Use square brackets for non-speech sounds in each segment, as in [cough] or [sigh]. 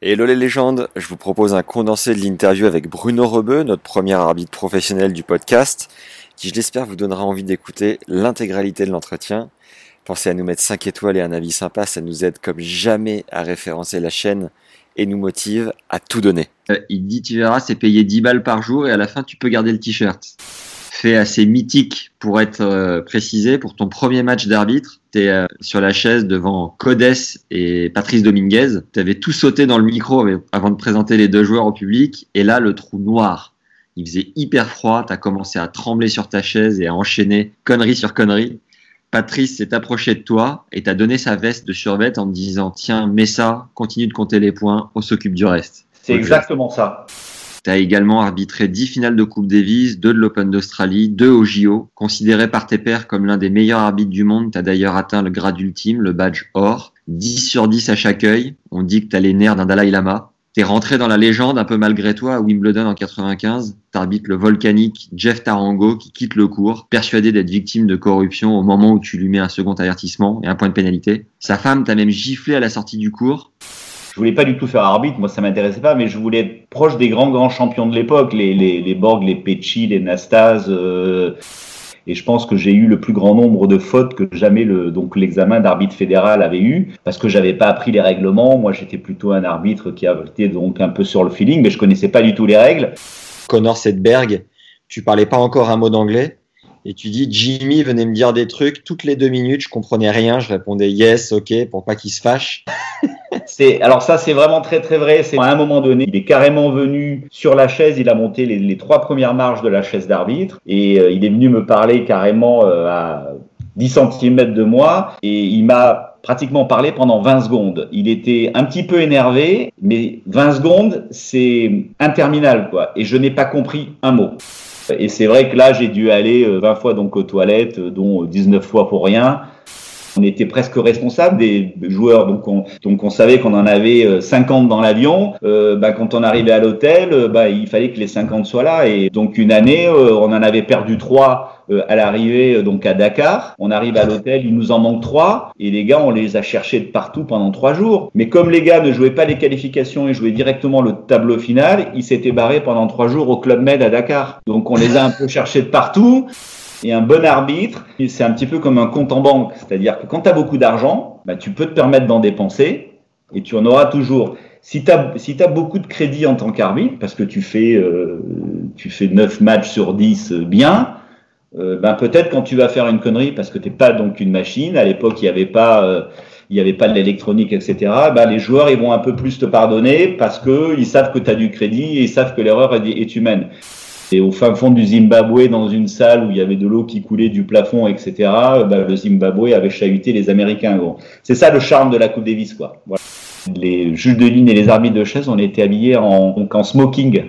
Hello les légendes, je vous propose un condensé de l'interview avec Bruno Rebeu, notre premier arbitre professionnel du podcast, qui je l'espère vous donnera envie d'écouter l'intégralité de l'entretien. Pensez à nous mettre 5 étoiles et un avis sympa, ça nous aide comme jamais à référencer la chaîne et nous motive à tout donner. Euh, il dit, tu verras, c'est payé 10 balles par jour et à la fin, tu peux garder le t-shirt. Fait assez mythique pour être euh, précisé, pour ton premier match d'arbitre, tu es euh, sur la chaise devant Codes et Patrice Dominguez. Tu avais tout sauté dans le micro avant de présenter les deux joueurs au public et là, le trou noir. Il faisait hyper froid, tu as commencé à trembler sur ta chaise et à enchaîner connerie sur connerie. Patrice s'est approché de toi et t'a donné sa veste de survêt en te disant Tiens, mets ça, continue de compter les points, on s'occupe du reste. C'est exactement ça. Tu as également arbitré 10 finales de Coupe Davis, 2 de l'Open d'Australie, 2 au JO. Considéré par tes pairs comme l'un des meilleurs arbitres du monde, tu as d'ailleurs atteint le grade ultime, le badge or. 10 sur 10 à chaque œil. On dit que tu as les nerfs d'un Dalai Lama. T'es rentré dans la légende un peu malgré toi à Wimbledon en 95. T'arbitres le volcanique Jeff Tarango qui quitte le cours, persuadé d'être victime de corruption au moment où tu lui mets un second avertissement et un point de pénalité. Sa femme t'a même giflé à la sortie du cours. Je voulais pas du tout faire arbitre, moi ça m'intéressait pas, mais je voulais être proche des grands grands champions de l'époque, les, les, les Borg, les Pecci, les Nastase. Euh et je pense que j'ai eu le plus grand nombre de fautes que jamais le donc l'examen d'arbitre fédéral avait eu parce que j'avais pas appris les règlements. Moi, j'étais plutôt un arbitre qui avait donc un peu sur le feeling, mais je connaissais pas du tout les règles. Connor Sedberg, tu parlais pas encore un mot d'anglais? Et tu dis Jimmy venait me dire des trucs toutes les deux minutes, je comprenais rien, je répondais yes, ok, pour pas qu'il se fâche. [laughs] c'est alors ça c'est vraiment très très vrai. C'est à un moment donné, il est carrément venu sur la chaise, il a monté les, trois premières marches de la chaise d'arbitre et euh, il est venu me parler carrément euh, à 10 cm de moi et il m'a pratiquement parlé pendant 20 secondes. Il était un petit peu énervé, mais 20 secondes, c'est interminable, quoi. Et je n'ai pas compris un mot. Et c'est vrai que là, j'ai dû aller 20 euh, fois donc aux toilettes, euh, dont 19 fois pour rien. On était presque responsable des joueurs, donc on, donc on savait qu'on en avait 50 euh, dans l'avion. Euh, bah, quand on arrivait à l'hôtel, bah, il fallait que les 50 soient là. Et donc une année, on en avait perdu 3 euh, à l'arrivée euh, donc à Dakar. On arrive à l'hôtel, il nous en manque trois et les gars on les a cherchés de partout pendant trois jours. Mais comme les gars ne jouaient pas les qualifications et jouaient directement le tableau final, ils s'étaient barrés pendant trois jours au Club Med à Dakar. Donc on les a un peu [laughs] cherchés de partout. Et un bon arbitre, c'est un petit peu comme un compte en banque. C'est-à-dire que quand tu as beaucoup d'argent, bah, tu peux te permettre d'en dépenser et tu en auras toujours. Si tu as, si as beaucoup de crédit en tant qu'arbitre, parce que tu fais, euh, tu fais 9 matchs sur 10 bien, euh, ben peut-être quand tu vas faire une connerie parce que t'es pas donc une machine. À l'époque, il n'y avait pas, euh, il y avait pas de l'électronique, etc. Ben les joueurs ils vont un peu plus te pardonner parce que ils savent que tu as du crédit et ils savent que l'erreur est, humaine. Et au fin fond du Zimbabwe, dans une salle où il y avait de l'eau qui coulait du plafond, etc., ben le Zimbabwe avait chahuté les Américains. C'est ça le charme de la Coupe Davis, quoi. Voilà. Les juges de ligne et les arbitres de chaise, on était habillés en, en smoking,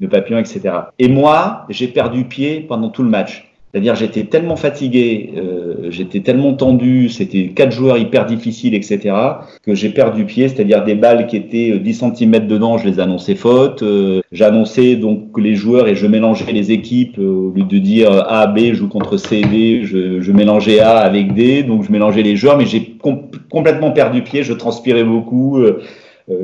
de papillon, etc. Et moi, j'ai perdu pied pendant tout le match. C'est-à-dire j'étais tellement fatigué, euh, j'étais tellement tendu, c'était quatre joueurs hyper difficiles, etc., que j'ai perdu pied, c'est-à-dire des balles qui étaient 10 euh, cm dedans, je les annonçais fautes. Euh, J'annonçais donc les joueurs et je mélangeais les équipes euh, au lieu de dire A, B, joue contre C, D, je, je mélangeais A avec D, donc je mélangeais les joueurs, mais j'ai complètement perdu pied, je transpirais beaucoup.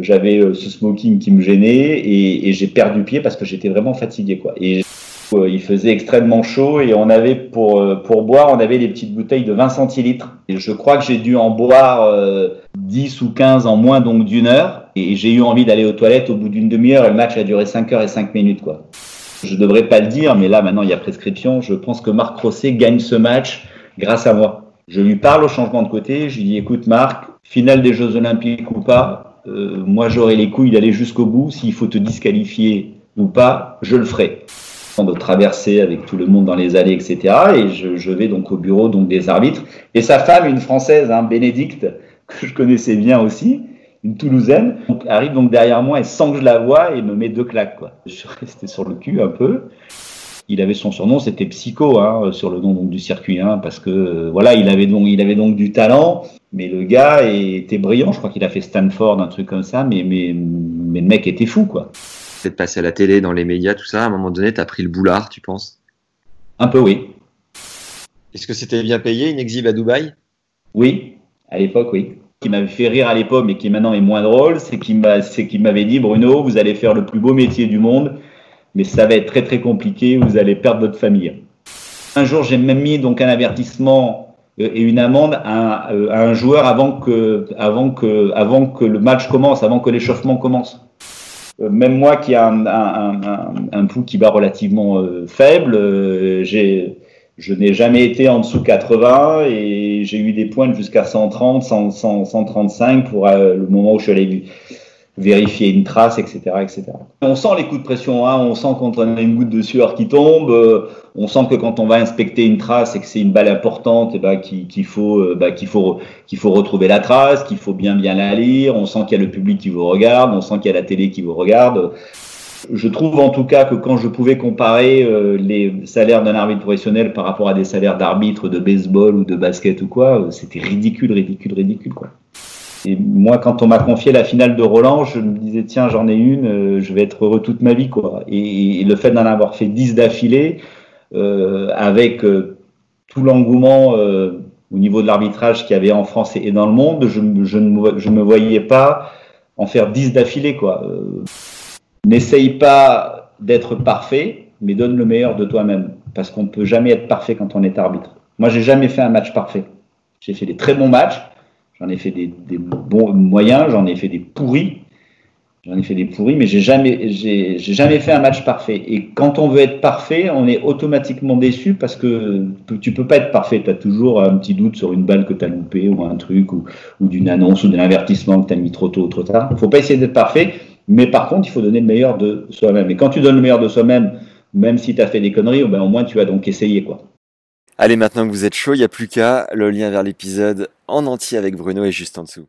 J'avais ce smoking qui me gênait et, et j'ai perdu pied parce que j'étais vraiment fatigué. Quoi. Euh, il faisait extrêmement chaud et on avait pour, euh, pour boire, on avait des petites bouteilles de 20 centilitres. Et je crois que j'ai dû en boire 10 euh, ou 15 en moins donc d'une heure. Et j'ai eu envie d'aller aux toilettes au bout d'une demi-heure et le match a duré 5 heures et 5 minutes. quoi. Je devrais pas le dire, mais là maintenant il y a prescription. Je pense que Marc Rosset gagne ce match grâce à moi. Je lui parle au changement de côté. Je lui dis écoute Marc, finale des Jeux Olympiques ou pas, moi j'aurai les couilles d'aller jusqu'au bout. S'il faut te disqualifier ou pas, je le ferai de traverser avec tout le monde dans les allées, etc. Et je, vais donc au bureau donc des arbitres. Et sa femme, une française, hein, Bénédicte, [laughs] que je connaissais bien aussi, une Toulousaine, arrive donc derrière moi et sans que je la voie, et me met deux claques. Quoi. Je suis resté sur le cul un peu. Il avait son surnom, c'était Psycho, hein, sur le nom donc, du circuit, hein, parce que euh, voilà, il avait donc, il avait donc du talent, mais le gars était brillant. Je crois qu'il a fait Stanford, un truc comme ça, mais mais mais le mec était fou, quoi. Peut-être passé à la télé, dans les médias, tout ça. À un moment donné, t'as pris le boulard, tu penses? Un peu, oui. Est-ce que c'était bien payé une exhibe à Dubaï? Oui, à l'époque, oui qui m'avait fait rire à l'époque, mais qui maintenant est moins drôle, c'est qu'il m'avait dit Bruno, vous allez faire le plus beau métier du monde, mais ça va être très très compliqué, vous allez perdre votre famille. Un jour, j'ai même mis donc un avertissement euh, et une amende à, euh, un joueur avant que, avant, que, avant que le match commence, avant que l'échauffement commence. Euh, même moi qui a un, un, un, un pouls qui bat relativement faible, j'ai je n'ai jamais été en dessous 80 et j'ai eu des points jusqu'à 130, 135 pour euh, le moment où je suis allé vérifier une trace, etc., etc. On sent les coups de pression, hein, on sent quand on a une goutte de sueur qui tombe, euh, on sent que quand on va inspecter une trace et que c'est une balle importante, eh ben, qu'il faut, euh, bah, qu'il faut, qu'il faut retrouver la trace, qu'il faut bien bien la lire, on sent qu'il y a le public qui vous regarde, on sent qu'il y a la télé qui vous regarde. Je trouve en tout cas que quand je pouvais comparer euh, les salaires d'un arbitre professionnel par rapport à des salaires d'arbitre de baseball ou de basket ou quoi, euh, c'était ridicule, ridicule, ridicule quoi. Et moi, quand on m'a confié la finale de Roland, je me disais tiens, j'en ai une, euh, je vais être heureux toute ma vie quoi. Et, le fait d'en avoir fait 10 d'affilée, avec tout l'engouement au niveau de l'arbitrage qu'il y avait en France et dans le monde, je, je ne je me voyais pas en faire 10 d'affilée quoi. N'essaye pas d'être parfait, mais donne le meilleur de toi-même. Parce qu'on ne peut jamais être parfait quand on est arbitre. Moi, j'ai jamais fait un match parfait. J'ai fait des très bons matchs, j'en ai fait des, bons moyens, j'en ai fait des pourris, j'en ai fait des pourris, mais j'ai jamais, j'ai, jamais fait un match parfait. Et quand on veut être parfait, on est automatiquement déçu parce que tu peux pas être parfait. Tu as toujours un petit doute sur une balle que tu as loupée ou un truc ou, d'une annonce ou d'un avertissement que tu as mis trop tôt ou trop tard. Il faut pas essayer d'être parfait. Mais par contre, il faut donner le meilleur de soi-même. Et quand tu donnes le meilleur de soi-même, même si tu as fait des conneries, au moins tu as donc essayé. quoi. Allez, maintenant que vous êtes chaud, il n'y a plus qu'à le lien vers l'épisode en entier avec Bruno est juste en dessous.